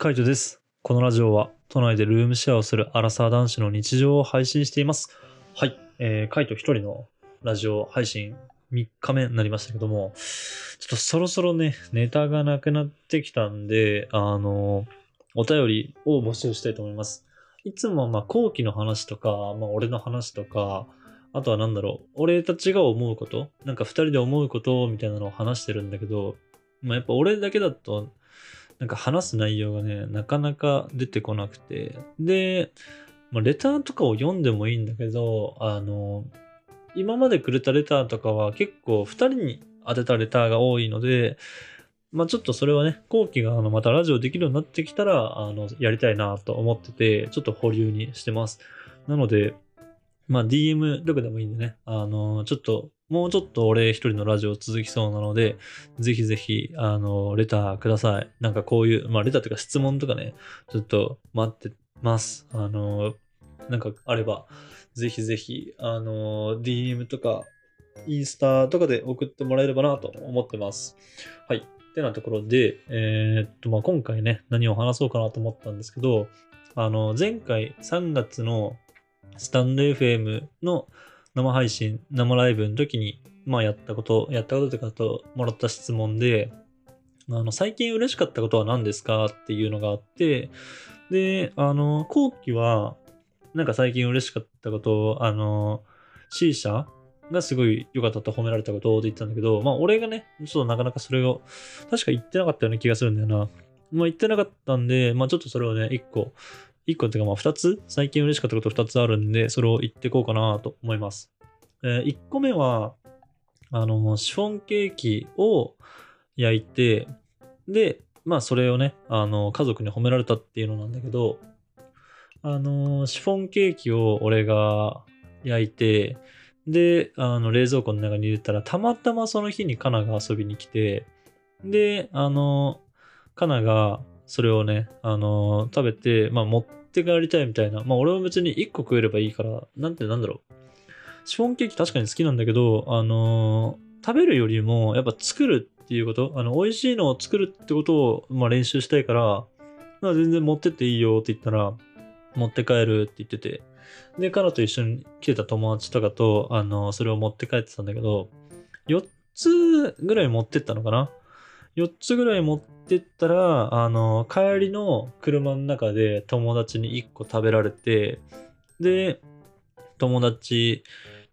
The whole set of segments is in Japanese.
カイトです。このラジオは都内でルームシェアをするアラサー男子の日常を配信しています。はい。えー、カイト一人のラジオ配信3日目になりましたけども、ちょっとそろそろね、ネタがなくなってきたんで、あの、お便りを募集したいと思います。いつもまあ後期の話とか、まあ俺の話とか、あとはなんだろう、俺たちが思うこと、なんか二人で思うことみたいなのを話してるんだけど、まあやっぱ俺だけだと、なんか話す内容がね、なかなか出てこなくて。で、まあ、レターとかを読んでもいいんだけど、あの、今までくれたレターとかは結構2人に当てたレターが多いので、まあちょっとそれはね、後期があのまたラジオできるようになってきたら、あの、やりたいなと思ってて、ちょっと保留にしてます。なので、まあ DM どこでもいいんでね、あの、ちょっと、もうちょっと俺一人のラジオ続きそうなので、ぜひぜひ、あの、レターください。なんかこういう、まあレターというか質問とかね、ちょっと待ってます。あの、なんかあれば、ぜひぜひ、あの、DM とか、インスタとかで送ってもらえればなと思ってます。はい。ってなところで、えーっと、まあ今回ね、何を話そうかなと思ったんですけど、あの、前回3月のスタンド FM の生配信、生ライブの時に、まあやったこと、やったこととかと、もらった質問で、あの、最近嬉しかったことは何ですかっていうのがあって、で、あの、後期は、なんか最近嬉しかったこと、あの、C 社がすごい良かったと褒められたことを言ったんだけど、まあ俺がね、ちょっとなかなかそれを、確か言ってなかったような気がするんだよな。まあ言ってなかったんで、まあちょっとそれをね、一個、一個っていうかまあ二つ、最近嬉しかったこと二つあるんで、それを言っていこうかなと思います。えー一個目は、あの、シフォンケーキを焼いて、で、まあそれをね、あの、家族に褒められたっていうのなんだけど、あの、シフォンケーキを俺が焼いて、で、あの、冷蔵庫の中に入れたら、たまたまその日にカナが遊びに来て、で、あの、カナがそれをね、あの、食べて、まあ持って帰りたいみたいな。まあ俺は別に1個食えればいいから、なんてなんだろう。シフォンケーキ確かに好きなんだけど、あのー食べるよりも、やっぱ作るっていうこと、あの、美味しいのを作るってことを、まあ練習したいから、まあ全然持ってっていいよって言ったら、持って帰るって言ってて。で、彼と一緒に来てた友達とかと、あのそれを持って帰ってたんだけど、4つぐらい持ってったのかな ?4 つぐらい持ってったら、あの帰りの車の中で友達に1個食べられて、で、友達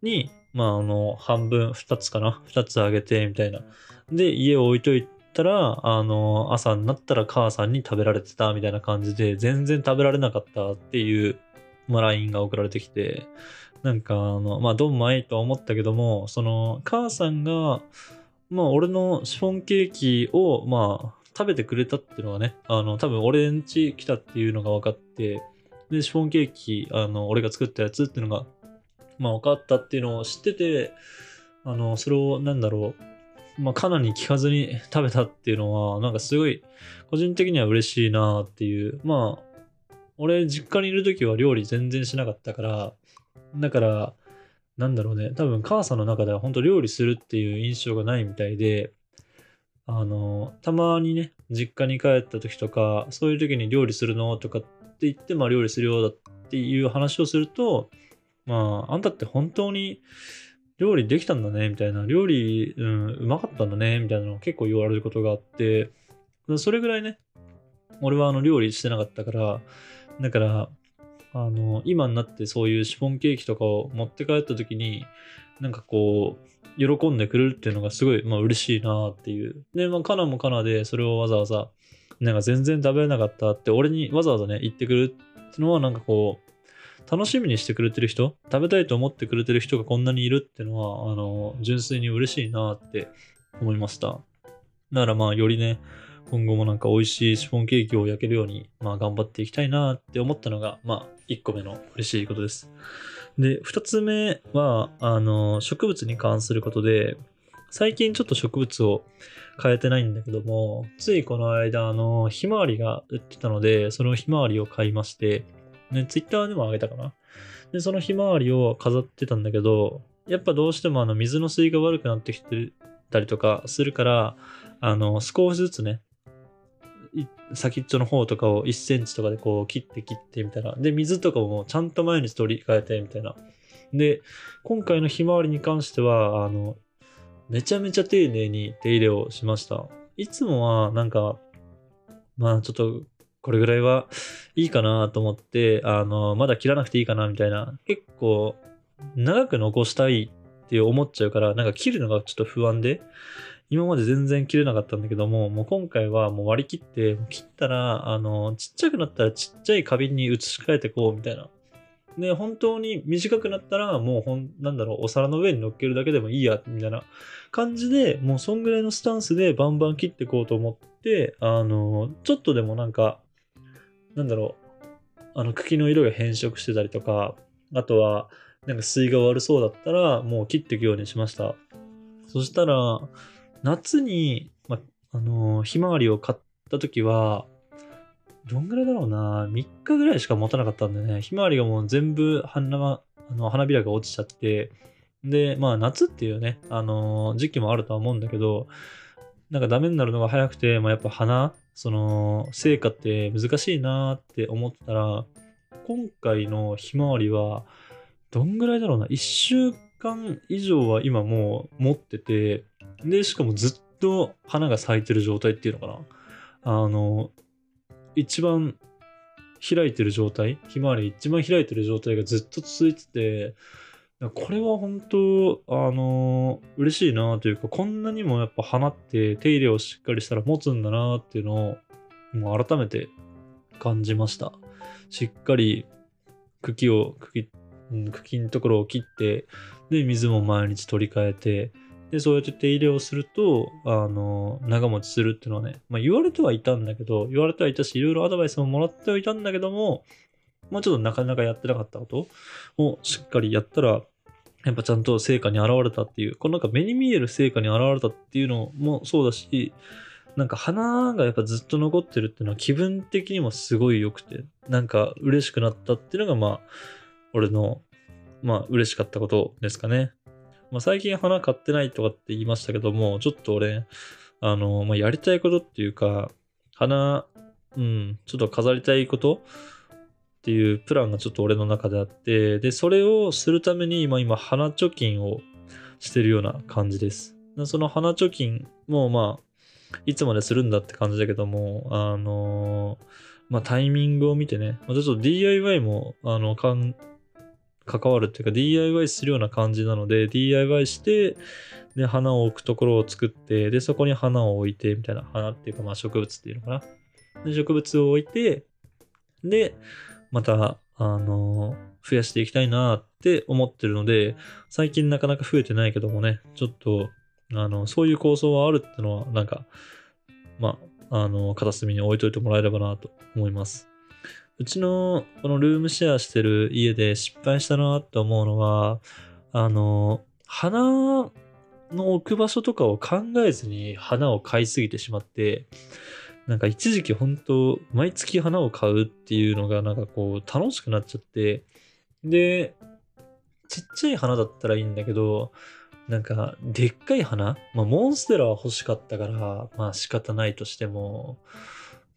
に、まあ、あの、半分、2つかな ?2 つあげて、みたいな。で、家を置いといたら、あの、朝になったら母さんに食べられてた、みたいな感じで、全然食べられなかったっていう、まあ、LINE が送られてきて、なんか、あの、まあ、どんまいとは思ったけども、その、母さんが、まあ、俺のシフォンケーキを、まあ、食べてくれたっていうのはね、あの、多分俺ん家来たっていうのが分かって、で、シフォンケーキ、あの、俺が作ったやつっていうのが、まあ分かったっていうのを知ってて、あの、それをなんだろう、まあかなり聞かずに食べたっていうのは、なんかすごい、個人的には嬉しいなっていう。まあ、俺実家にいる時は料理全然しなかったから、だから、なんだろうね、多分母さんの中では本当料理するっていう印象がないみたいで、あの、たまにね、実家に帰った時とか、そういう時に料理するのとかって言って、まあ料理するようだっていう話をすると、まあ、あんたって本当に料理できたんだね、みたいな。料理、うん、うまかったんだね、みたいなのを結構言われることがあって、それぐらいね、俺はあの料理してなかったから、だから、あの、今になってそういうシフォンケーキとかを持って帰った時に、なんかこう、喜んでくれるっていうのがすごい、まあ嬉しいなっていう。で、まあ、カナもカナでそれをわざわざ、なんか全然食べれなかったって、俺にわざわざね、言ってくるってのは、なんかこう、楽しみにしてくれてる人、食べたいと思ってくれてる人がこんなにいるっていうのは、あの、純粋に嬉しいなって思いました。だからまあ、よりね、今後もなんか美味しいシフォンケーキを焼けるように、まあ頑張っていきたいなって思ったのが、まあ、1個目の嬉しいことです。で、2つ目は、あの、植物に関することで、最近ちょっと植物を変えてないんだけども、ついこの間、あの、ひまわりが売ってたので、そのひまわりを買いまして、ね、ツイッターでもあげたかな。で、そのひまわりを飾ってたんだけど、やっぱどうしてもあの水の水が悪くなってきてたりとかするから、あの、少しずつね、先っちょの方とかを1センチとかでこう切って切ってみたいな。で、水とかもちゃんと毎日取り替えてみたいな。で、今回のひまわりに関しては、あの、めちゃめちゃ丁寧に手入れをしました。いつもはなんか、まあちょっとこれぐらいはいいかなと思って、あの、まだ切らなくていいかなみたいな、結構長く残したいって思っちゃうから、なんか切るのがちょっと不安で、今まで全然切れなかったんだけども、もう今回はもう割り切って、切ったら、あの、ちっちゃくなったらちっちゃい花瓶に移し替えてこうみたいな。で、本当に短くなったら、もうほん、なんだろう、お皿の上に乗っけるだけでもいいや、みたいな感じで、もうそんぐらいのスタンスでバンバン切っていこうと思って、あの、ちょっとでもなんか、なんだろう、あの、茎の色が変色してたりとか、あとは、なんか水が悪そうだったら、もう切っていくようにしました。そしたら、夏に、ま、あのー、ひまわりを買った時は、どんぐらいだろうな、3日ぐらいしか持たなかったんでね、ひまわりがもう全部花、あの花びらが落ちちゃって、で、まあ夏っていうね、あのー、時期もあるとは思うんだけど、なんかダメになるのが早くて、まあ、やっぱ花、その、成果って難しいなって思ってたら、今回のひまわりは、どんぐらいだろうな、1週間以上は今もう持ってて、で、しかもずっと花が咲いてる状態っていうのかな。あの、一番開いてる状態、ひまわり一番開いてる状態がずっと続いてて、これは本当、あのー、嬉しいなというか、こんなにもやっぱ花って手入れをしっかりしたら持つんだなっていうのを、もう改めて感じました。しっかり茎を、茎、茎のところを切って、で、水も毎日取り替えて、で、そうやって手入れをすると、あの、長持ちするっていうのはね、まあ言われてはいたんだけど、言われてはいたし、いろいろアドバイスももらってはいたんだけども、もうちょっとなかなかやってなかったことをしっかりやったら、やっぱちゃんと成果に現れたっていう、このなんか目に見える成果に現れたっていうのもそうだし、なんか花がやっぱずっと残ってるっていうのは気分的にもすごい良くて、なんか嬉しくなったっていうのがまあ、俺の、まあ嬉しかったことですかね。まあ最近花買ってないとかって言いましたけども、ちょっと俺、あの、まあやりたいことっていうか、花、うん、ちょっと飾りたいことっていうプランがちょっと俺の中であって、で、それをするために今、今、花貯金をしてるような感じです。その花貯金も、まあ、いつまでするんだって感じだけども、あのー、まあ、タイミングを見てね、まあ、ちょっと DIY も、あの、かん、関わるっていうか DIY するような感じなので DIY してで花を置くところを作ってでそこに花を置いてみたいな花っていうかまあ植物っていうのかなで植物を置いてでまた、あの、増やしていきたいなって思ってるので、最近なかなか増えてないけどもね、ちょっと、あの、そういう構想はあるっていうのは、なんか、まあ、あの、片隅に置いといてもらえればなと思います。うちの、このルームシェアしてる家で失敗したなって思うのは、あの、花の置く場所とかを考えずに花を買いすぎてしまって、なんか一時期本当毎月花を買うっていうのがなんかこう楽しくなっちゃって、で、ちっちゃい花だったらいいんだけど、なんかでっかい花まあモンステラは欲しかったから、まあ仕方ないとしても、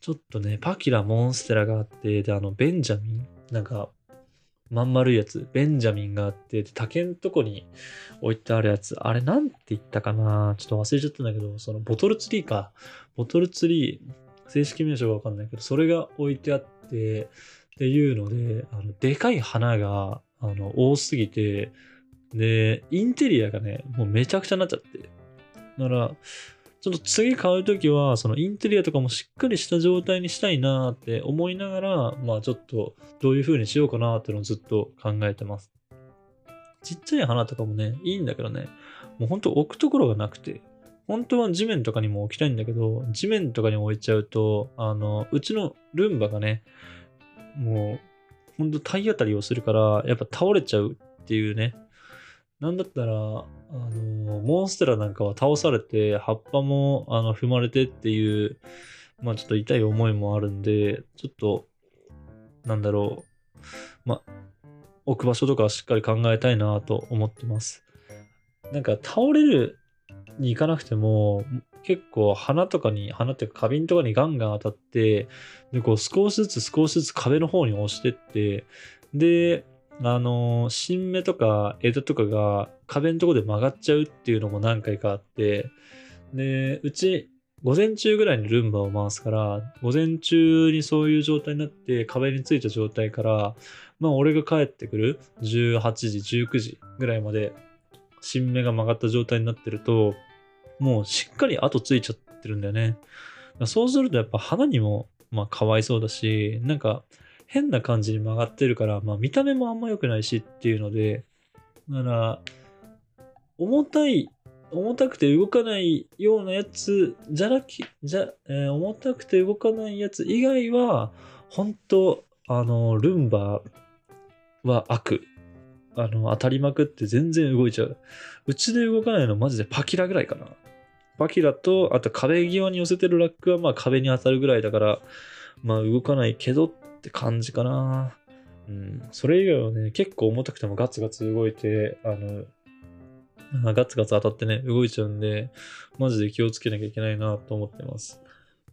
ちょっとね、パキラ、モンステラがあって、で、あの、ベンジャミン？なんか、まん丸いやつ、ベンジャミンがあって、で、竹んとこに置いてあるやつ、あれなんて言ったかな？ちょっと忘れちゃったんだけど、そのボトルツリーか。ボトルツリー、正式名称がわかんないけど、それが置いてあって、っていうので、あの、でかい花が、あの、多すぎて、で、インテリアがね、もうめちゃくちゃになっちゃって。だから、ちょっと次買うときは、そのインテリアとかもしっかりした状態にしたいなって思いながら、まあちょっとどういう風にしようかなっていうのをずっと考えてます。ちっちゃい花とかもね、いいんだけどね、もうほんと置くところがなくて、本当は地面とかにも置きたいんだけど、地面とかに置いちゃうと、あの、うちのルンバがね、もう、ほんと体当たりをするから、やっぱ倒れちゃうっていうね。なんだったら、あの、モンステラなんかは倒されて、葉っぱも、あの、踏まれてっていう、まあちょっと痛い思いもあるんで、ちょっと、なんだろう。まあ、置く場所とかはしっかり考えたいなと思ってます。なんか倒れるに行かなくても、結構鼻とかに、鼻っていうか花瓶とかにガンガン当たって、で、こう少しずつ少しずつ壁の方に押してって、で、あの新芽とか枝とかが壁のとこで曲がっちゃうっていうのも何回かあって、で、うち、午前中ぐらいにルンバを回すから、午前中にそういう状態になって壁についた状態から、まあ俺が帰ってくる18時、19時ぐらいまで新芽が曲がった状態になってると、もうしっかり跡ついちゃってるんだよね。そうするとやっぱ花にもまあかわいそうだし、なんか変な感じに曲がってるから、まあ見た目もあんま良くないしっていうので、だから、重たい、重たくて動かないようなやつじゃなき、じゃ、えー重たくて動かないやつ以外は、本当あの、ルンバは悪。あの、当たりまくって全然動いちゃう。うちで動かないのマジでパキラぐらいかな。パキラと、あと壁際に寄せてるラックはまあ壁に当たるぐらいだから、まあ動かないけどっって感じかな。うん。それ以外はね、結構重たくてもガツガツ動いて、あの、ガツガツ当たってね、動いちゃうんで、マジで気をつけなきゃいけないなと思ってます。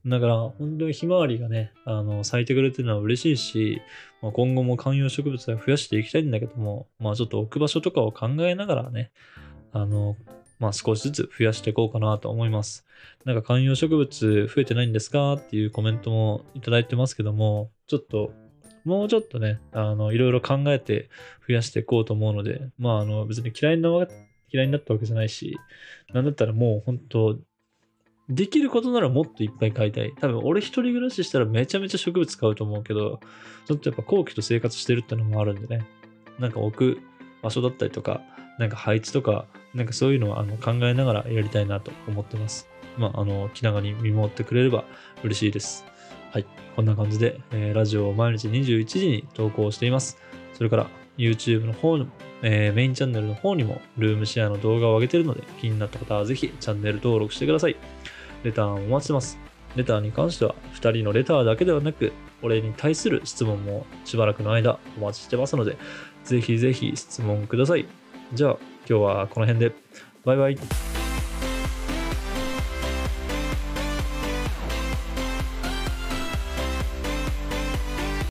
だから、本当にひまわりがね、あの、咲いてくれてるのは嬉しいし、まあ、今後も観葉植物は増やしていきたいんだけども、まあちょっと置く場所とかを考えながらね、あの、まあ少しずつ増やしていこうかなと思います。なんか観葉植物増えてないんですか？っていうコメントもいただいてますけども、ちょっと、もうちょっとね、あの、いろいろ考えて増やしていこうと思うので、まああの、別に嫌いな嫌いになったわけじゃないし、なんだったらもう本当できることならもっといっぱい買いたい。多分俺一人暮らししたらめちゃめちゃ植物買うと思うけど、ちょっとやっぱ後期と生活してるってのもあるんでね。なんか置く場所だったりとか、なんか配置とか、なんかそういうのをあの考えながらやりたいなと思ってます。まあ、あの、気長に見守ってくれれば嬉しいです。はい。こんな感じで、えーラジオを毎日21時に投稿しています。それから、YouTube の方の、えーメインチャンネルの方にも、ルームシェアの動画を上げてるので、気になった方はぜひチャンネル登録してください。レターをお待ちしてます。レターに関しては、2人のレターだけではなく、俺に対する質問もしばらくの間お待ちしてますので、ぜひぜひ質問ください。じゃあ、今日はこの辺で。バイバイ。